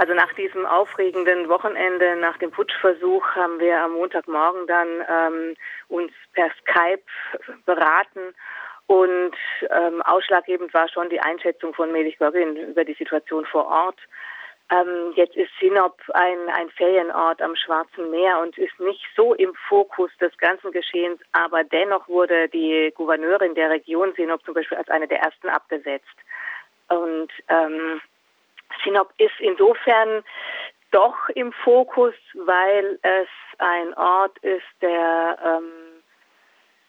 Also nach diesem aufregenden Wochenende, nach dem Putschversuch, haben wir am Montagmorgen dann ähm, uns per Skype beraten und ähm, ausschlaggebend war schon die Einschätzung von Melich Gögin über die Situation vor Ort. Ähm, jetzt ist Sinop ein, ein Ferienort am Schwarzen Meer und ist nicht so im Fokus des ganzen Geschehens, aber dennoch wurde die Gouverneurin der Region Sinop zum Beispiel als eine der ersten abgesetzt. Und ähm, Sinop ist insofern doch im Fokus, weil es ein Ort ist, der ähm,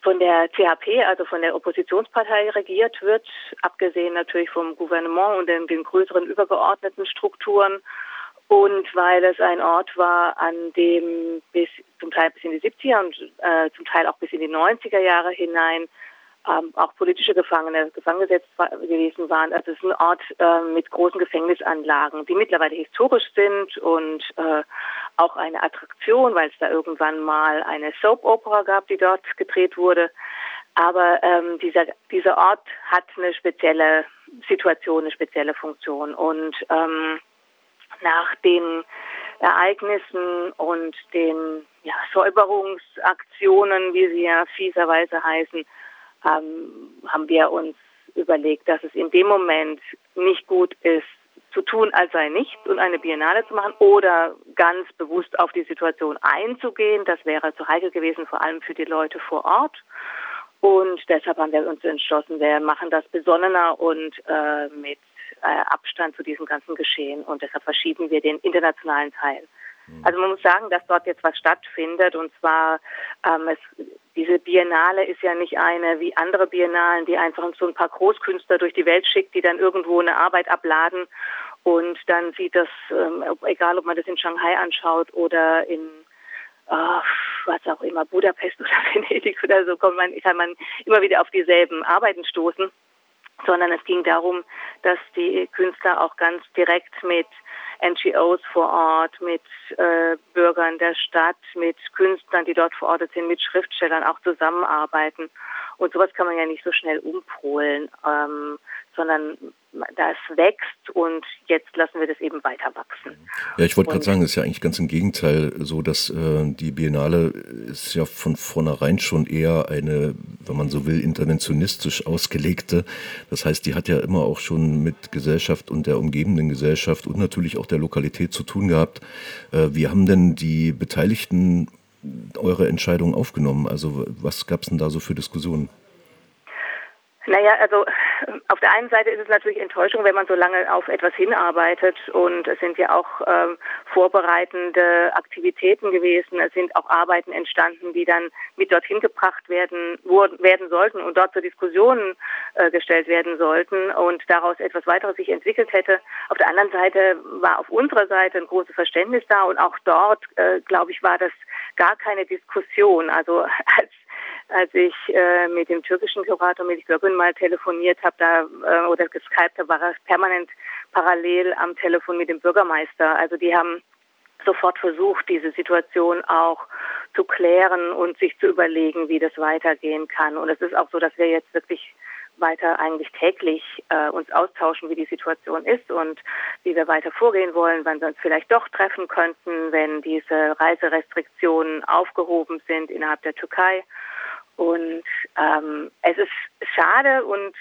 von der CHP, also von der Oppositionspartei regiert wird, abgesehen natürlich vom Gouvernement und den, den größeren übergeordneten Strukturen. Und weil es ein Ort war, an dem bis zum Teil bis in die 70er und äh, zum Teil auch bis in die 90er Jahre hinein ähm, auch politische Gefangene gefangen gesetzt gewesen waren. Also es ist ein Ort äh, mit großen Gefängnisanlagen, die mittlerweile historisch sind und äh, auch eine Attraktion, weil es da irgendwann mal eine Soap-Opera gab, die dort gedreht wurde. Aber ähm, dieser, dieser Ort hat eine spezielle Situation, eine spezielle Funktion. Und ähm, nach den Ereignissen und den ja, Säuberungsaktionen, wie sie ja fieserweise heißen, ähm, haben wir uns überlegt, dass es in dem Moment nicht gut ist, zu tun, als sei nichts und eine Biennale zu machen oder ganz bewusst auf die Situation einzugehen. Das wäre zu heikel gewesen, vor allem für die Leute vor Ort. Und deshalb haben wir uns entschlossen, wir machen das besonnener und äh, mit äh, Abstand zu diesem ganzen Geschehen. Und deshalb verschieben wir den internationalen Teil. Mhm. Also man muss sagen, dass dort jetzt was stattfindet und zwar ähm, es, diese Biennale ist ja nicht eine wie andere Biennalen, die einfach so ein paar Großkünstler durch die Welt schickt, die dann irgendwo eine Arbeit abladen und dann sieht das, ähm, egal ob man das in Shanghai anschaut oder in uh, was auch immer, Budapest oder Venedig oder so, kann man, kann man immer wieder auf dieselben Arbeiten stoßen sondern es ging darum, dass die Künstler auch ganz direkt mit NGOs vor Ort, mit äh, Bürgern der Stadt, mit Künstlern, die dort verortet sind, mit Schriftstellern auch zusammenarbeiten. Und sowas kann man ja nicht so schnell umpolen, ähm, sondern das wächst und jetzt lassen wir das eben weiter wachsen. Ja, ich wollte gerade sagen, es ist ja eigentlich ganz im Gegenteil so, dass äh, die Biennale ist ja von vornherein schon eher eine, wenn man so will, interventionistisch ausgelegte. Das heißt, die hat ja immer auch schon mit Gesellschaft und der umgebenden Gesellschaft und natürlich auch der Lokalität zu tun gehabt. Äh, wie haben denn die Beteiligten eure Entscheidung aufgenommen? Also was gab es denn da so für Diskussionen? Naja, also auf der einen Seite ist es natürlich Enttäuschung, wenn man so lange auf etwas hinarbeitet und es sind ja auch ähm, vorbereitende Aktivitäten gewesen, es sind auch Arbeiten entstanden, die dann mit dorthin gebracht werden, wurden, werden sollten und dort zur Diskussion äh, gestellt werden sollten und daraus etwas weiteres sich entwickelt hätte. Auf der anderen Seite war auf unserer Seite ein großes Verständnis da und auch dort, äh, glaube ich, war das gar keine Diskussion. Also als als ich äh, mit dem türkischen Kurator Melih Gökün mal telefoniert habe da äh, oder geskypt habe, war er permanent parallel am Telefon mit dem Bürgermeister. Also die haben sofort versucht, diese Situation auch zu klären und sich zu überlegen, wie das weitergehen kann. Und es ist auch so, dass wir jetzt wirklich weiter eigentlich täglich äh, uns austauschen, wie die Situation ist und wie wir weiter vorgehen wollen, wann wir uns vielleicht doch treffen könnten, wenn diese Reiserestriktionen aufgehoben sind innerhalb der Türkei. Und ähm, es ist schade und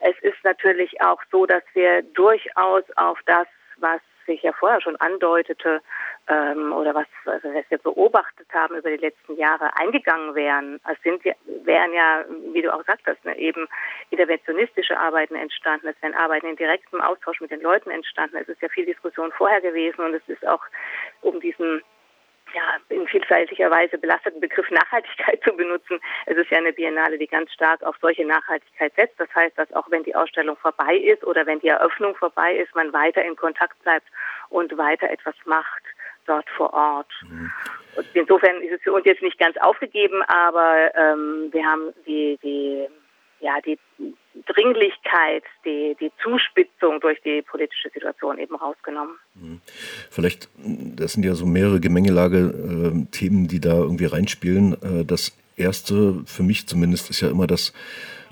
es ist natürlich auch so, dass wir durchaus auf das, was sich ja vorher schon andeutete ähm, oder was, was wir beobachtet haben über die letzten Jahre eingegangen wären. Es sind wären ja, wie du auch sagtest, ne, eben interventionistische Arbeiten entstanden. Es wären Arbeiten in direktem Austausch mit den Leuten entstanden. Es ist ja viel Diskussion vorher gewesen und es ist auch um diesen ja, in vielfältiger Weise belasteten Begriff Nachhaltigkeit zu benutzen. Es ist ja eine Biennale, die ganz stark auf solche Nachhaltigkeit setzt. Das heißt, dass auch wenn die Ausstellung vorbei ist oder wenn die Eröffnung vorbei ist, man weiter in Kontakt bleibt und weiter etwas macht dort vor Ort. Mhm. insofern ist es für uns jetzt nicht ganz aufgegeben, aber ähm, wir haben die, die ja, die Dringlichkeit, die, die Zuspitzung durch die politische Situation eben rausgenommen. Mhm. Vielleicht, das sind ja so mehrere Gemengelage-Themen, äh, die da irgendwie reinspielen. Äh, das erste, für mich zumindest, ist ja immer das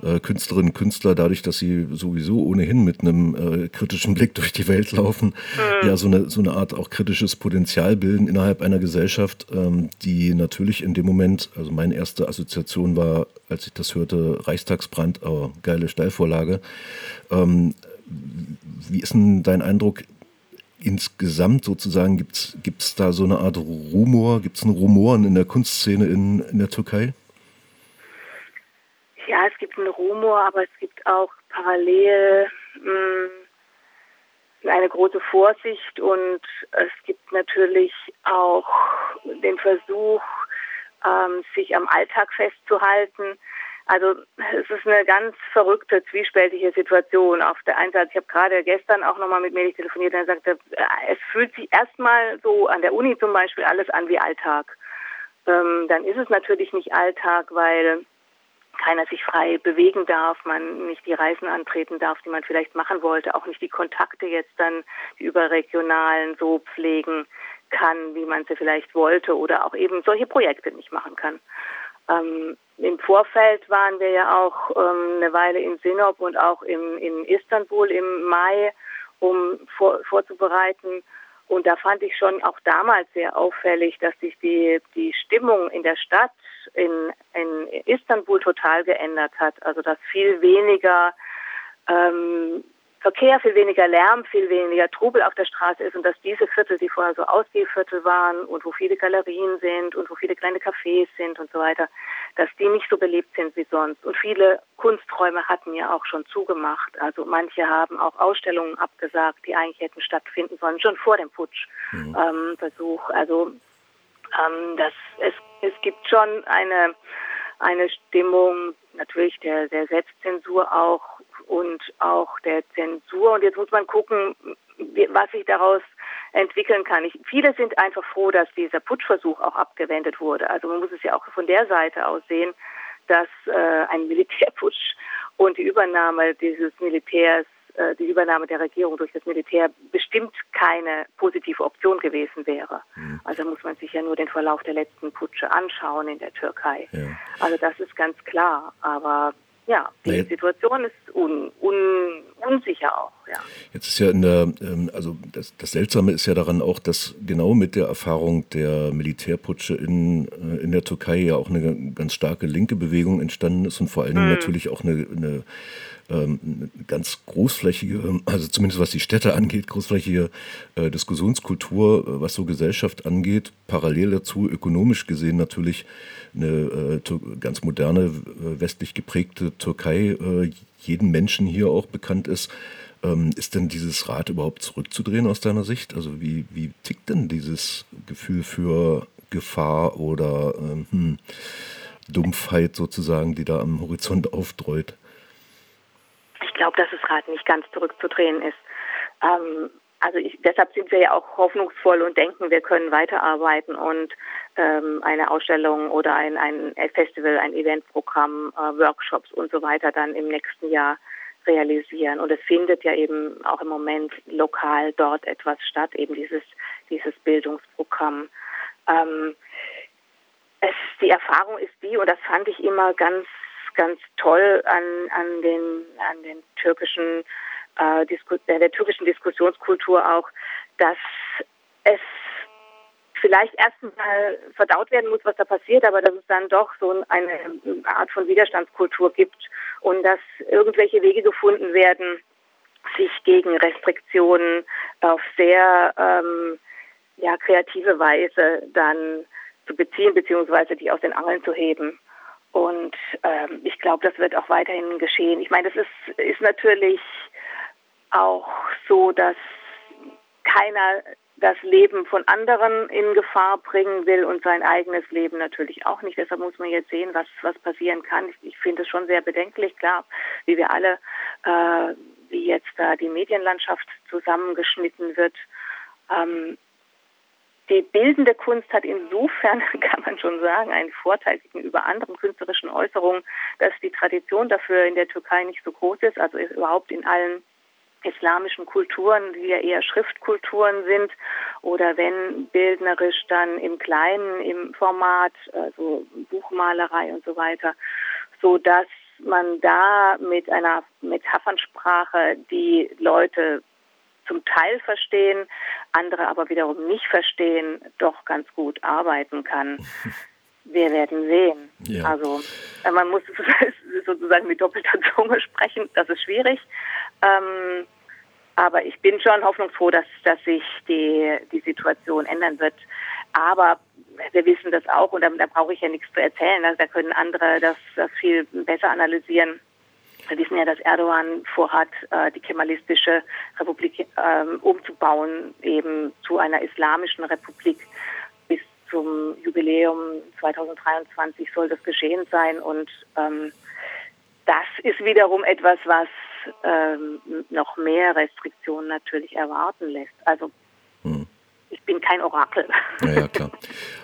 äh, Künstlerinnen und Künstler, dadurch, dass sie sowieso ohnehin mit einem äh, kritischen Blick durch die Welt laufen, mhm. ja so eine, so eine Art auch kritisches Potenzial bilden innerhalb einer Gesellschaft, ähm, die natürlich in dem Moment, also meine erste Assoziation war, als ich das hörte, Reichstagsbrand, aber geile Steilvorlage. Ähm, wie ist denn dein Eindruck? Insgesamt sozusagen gibt es da so eine Art Rumor, gibt es einen Rumoren in der Kunstszene in, in der Türkei? ja, es gibt einen Rumor, aber es gibt auch parallel mh, hm, eine große Vorsicht und es gibt natürlich auch den Versuch, ähm, sich am Alltag festzuhalten. Also es ist eine ganz verrückte, zwiespältige Situation. Auf der einen Seite, ich habe gerade gestern auch nochmal mit Melich telefoniert, der sagte, äh, es fühlt sich erstmal so an der Uni zum Beispiel alles an wie Alltag. Ähm, dann ist es natürlich nicht Alltag, weil keiner sich frei bewegen darf, man nicht die Reisen antreten darf, die man vielleicht machen wollte, auch nicht die Kontakte jetzt dann die überregionalen so pflegen kann, wie man sie vielleicht wollte oder auch eben solche Projekte nicht machen kann. Ähm, Im Vorfeld waren wir ja auch ähm, eine Weile in Sinop und auch im, in Istanbul im Mai, um vor, vorzubereiten. Und da fand ich schon auch damals sehr auffällig, dass sich die, die Stimmung in der Stadt in, in Istanbul total geändert hat. Also dass viel weniger ähm, Verkehr, viel weniger Lärm, viel weniger Trubel auf der Straße ist und dass diese Viertel, die vorher so Ausgehviertel waren und wo viele Galerien sind und wo viele kleine Cafés sind und so weiter, dass die nicht so belebt sind wie sonst. Und viele Kunsträume hatten ja auch schon zugemacht. Also manche haben auch Ausstellungen abgesagt, die eigentlich hätten stattfinden sollen, schon vor dem Putschversuch. Mhm. Ähm, also ähm, das, es, es gibt schon eine, eine Stimmung natürlich der, der Selbstzensur auch und auch der Zensur. Und jetzt muss man gucken, was sich daraus entwickeln kann. Ich, viele sind einfach froh, dass dieser Putschversuch auch abgewendet wurde. Also man muss es ja auch von der Seite aus sehen, dass äh, ein Militärputsch und die Übernahme dieses Militärs äh, die Übernahme der Regierung durch das Militär bestimmt keine positive Option gewesen wäre. Mhm. Also muss man sich ja nur den Verlauf der letzten Putsche anschauen in der Türkei. Ja. Also das ist ganz klar. Aber ja, die naja. Situation ist un, un, unsicher auch. Ja. Jetzt ist ja in der, ähm, also das, das, Seltsame ist ja daran auch, dass genau mit der Erfahrung der Militärputsche in, äh, in der Türkei ja auch eine ganz starke linke Bewegung entstanden ist und vor allen Dingen mhm. natürlich auch eine, eine ähm, ganz großflächige, also zumindest was die Städte angeht, großflächige äh, Diskussionskultur, äh, was so Gesellschaft angeht. Parallel dazu ökonomisch gesehen natürlich eine äh, ganz moderne, westlich geprägte Türkei, jedem Menschen hier auch bekannt ist. Ähm, ist denn dieses Rad überhaupt zurückzudrehen aus deiner Sicht? Also wie, wie tickt denn dieses Gefühl für Gefahr oder ähm, hm, Dumpfheit sozusagen, die da am Horizont aufdreut? Glaube, dass das Rad nicht ganz zurückzudrehen ist. Ähm, also ich, deshalb sind wir ja auch hoffnungsvoll und denken, wir können weiterarbeiten und ähm, eine Ausstellung oder ein, ein Festival, ein Eventprogramm, äh, Workshops und so weiter dann im nächsten Jahr realisieren. Und es findet ja eben auch im Moment lokal dort etwas statt, eben dieses, dieses Bildungsprogramm. Ähm, es, die Erfahrung ist die, und das fand ich immer ganz ganz toll an, an den, an den türkischen, äh, äh, der türkischen Diskussionskultur auch, dass es vielleicht erstmal verdaut werden muss, was da passiert, aber dass es dann doch so eine Art von Widerstandskultur gibt und dass irgendwelche Wege gefunden werden, sich gegen Restriktionen auf sehr ähm, ja, kreative Weise dann zu beziehen, beziehungsweise die aus den Angeln zu heben. Und ähm, ich glaube, das wird auch weiterhin geschehen. Ich meine, das ist, ist natürlich auch so, dass keiner das Leben von anderen in Gefahr bringen will und sein eigenes Leben natürlich auch nicht. Deshalb muss man jetzt sehen, was, was passieren kann. Ich, ich finde es schon sehr bedenklich, klar, wie wir alle, äh, wie jetzt da die Medienlandschaft zusammengeschnitten wird. Ähm, die bildende Kunst hat insofern, kann man schon sagen, einen Vorteil gegenüber anderen künstlerischen Äußerungen, dass die Tradition dafür in der Türkei nicht so groß ist, also überhaupt in allen islamischen Kulturen, die ja eher Schriftkulturen sind oder wenn bildnerisch dann im kleinen, im Format, also Buchmalerei und so weiter, so dass man da mit einer Metaphernsprache die Leute zum Teil verstehen, andere aber wiederum nicht verstehen, doch ganz gut arbeiten kann. Wir werden sehen. Ja. Also äh, man muss sozusagen mit doppelter Zunge sprechen, das ist schwierig. Ähm, aber ich bin schon hoffnungsfroh, dass, dass sich die, die Situation ändern wird. Aber wir wissen das auch und da, da brauche ich ja nichts zu erzählen. Also da können andere das, das viel besser analysieren. Wir wissen ja, dass Erdogan vorhat, äh, die kemalistische Republik ähm, umzubauen, eben zu einer islamischen Republik. Bis zum Jubiläum 2023 soll das geschehen sein und ähm, das ist wiederum etwas, was ähm, noch mehr Restriktionen natürlich erwarten lässt. Also bin kein Orakel. Ja, ja, klar.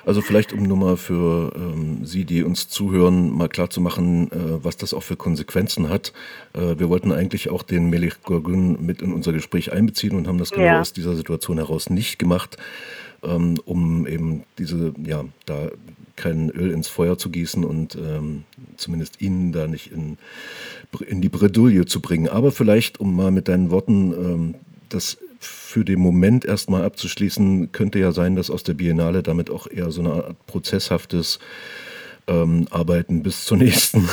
Also vielleicht, um nur mal für ähm, Sie, die uns zuhören, mal klarzumachen, äh, was das auch für Konsequenzen hat. Äh, wir wollten eigentlich auch den Melich Gorgun mit in unser Gespräch einbeziehen und haben das genau ja. aus dieser Situation heraus nicht gemacht, ähm, um eben diese, ja, da kein Öl ins Feuer zu gießen und ähm, zumindest Ihnen da nicht in, in die Bredouille zu bringen. Aber vielleicht, um mal mit deinen Worten ähm, das für den Moment erstmal abzuschließen, könnte ja sein, dass aus der Biennale damit auch eher so eine Art prozesshaftes ähm, Arbeiten bis zur nächsten,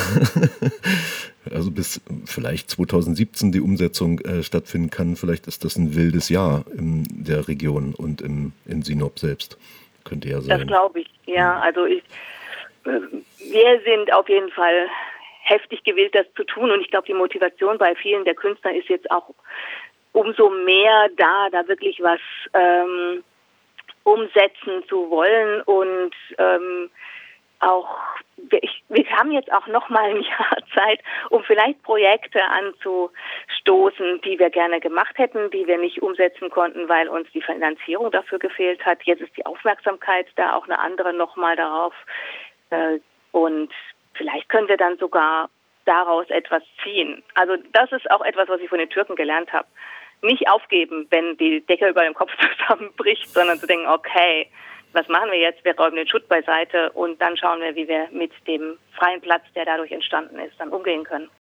also bis vielleicht 2017 die Umsetzung äh, stattfinden kann. Vielleicht ist das ein wildes Jahr in der Region und im, in Sinop selbst. Könnte ja sein. Das glaube ich, ja. Also ich, äh, wir sind auf jeden Fall heftig gewillt, das zu tun. Und ich glaube, die Motivation bei vielen der Künstler ist jetzt auch umso mehr da, da wirklich was ähm, umsetzen zu wollen und ähm, auch wir, ich, wir haben jetzt auch noch mal ein Jahr Zeit, um vielleicht Projekte anzustoßen, die wir gerne gemacht hätten, die wir nicht umsetzen konnten, weil uns die Finanzierung dafür gefehlt hat. Jetzt ist die Aufmerksamkeit da auch eine andere noch mal darauf äh, und vielleicht können wir dann sogar daraus etwas ziehen. Also das ist auch etwas, was ich von den Türken gelernt habe nicht aufgeben, wenn die Decke über dem Kopf zusammenbricht, sondern zu denken, okay, was machen wir jetzt? Wir räumen den Schutt beiseite und dann schauen wir, wie wir mit dem freien Platz, der dadurch entstanden ist, dann umgehen können.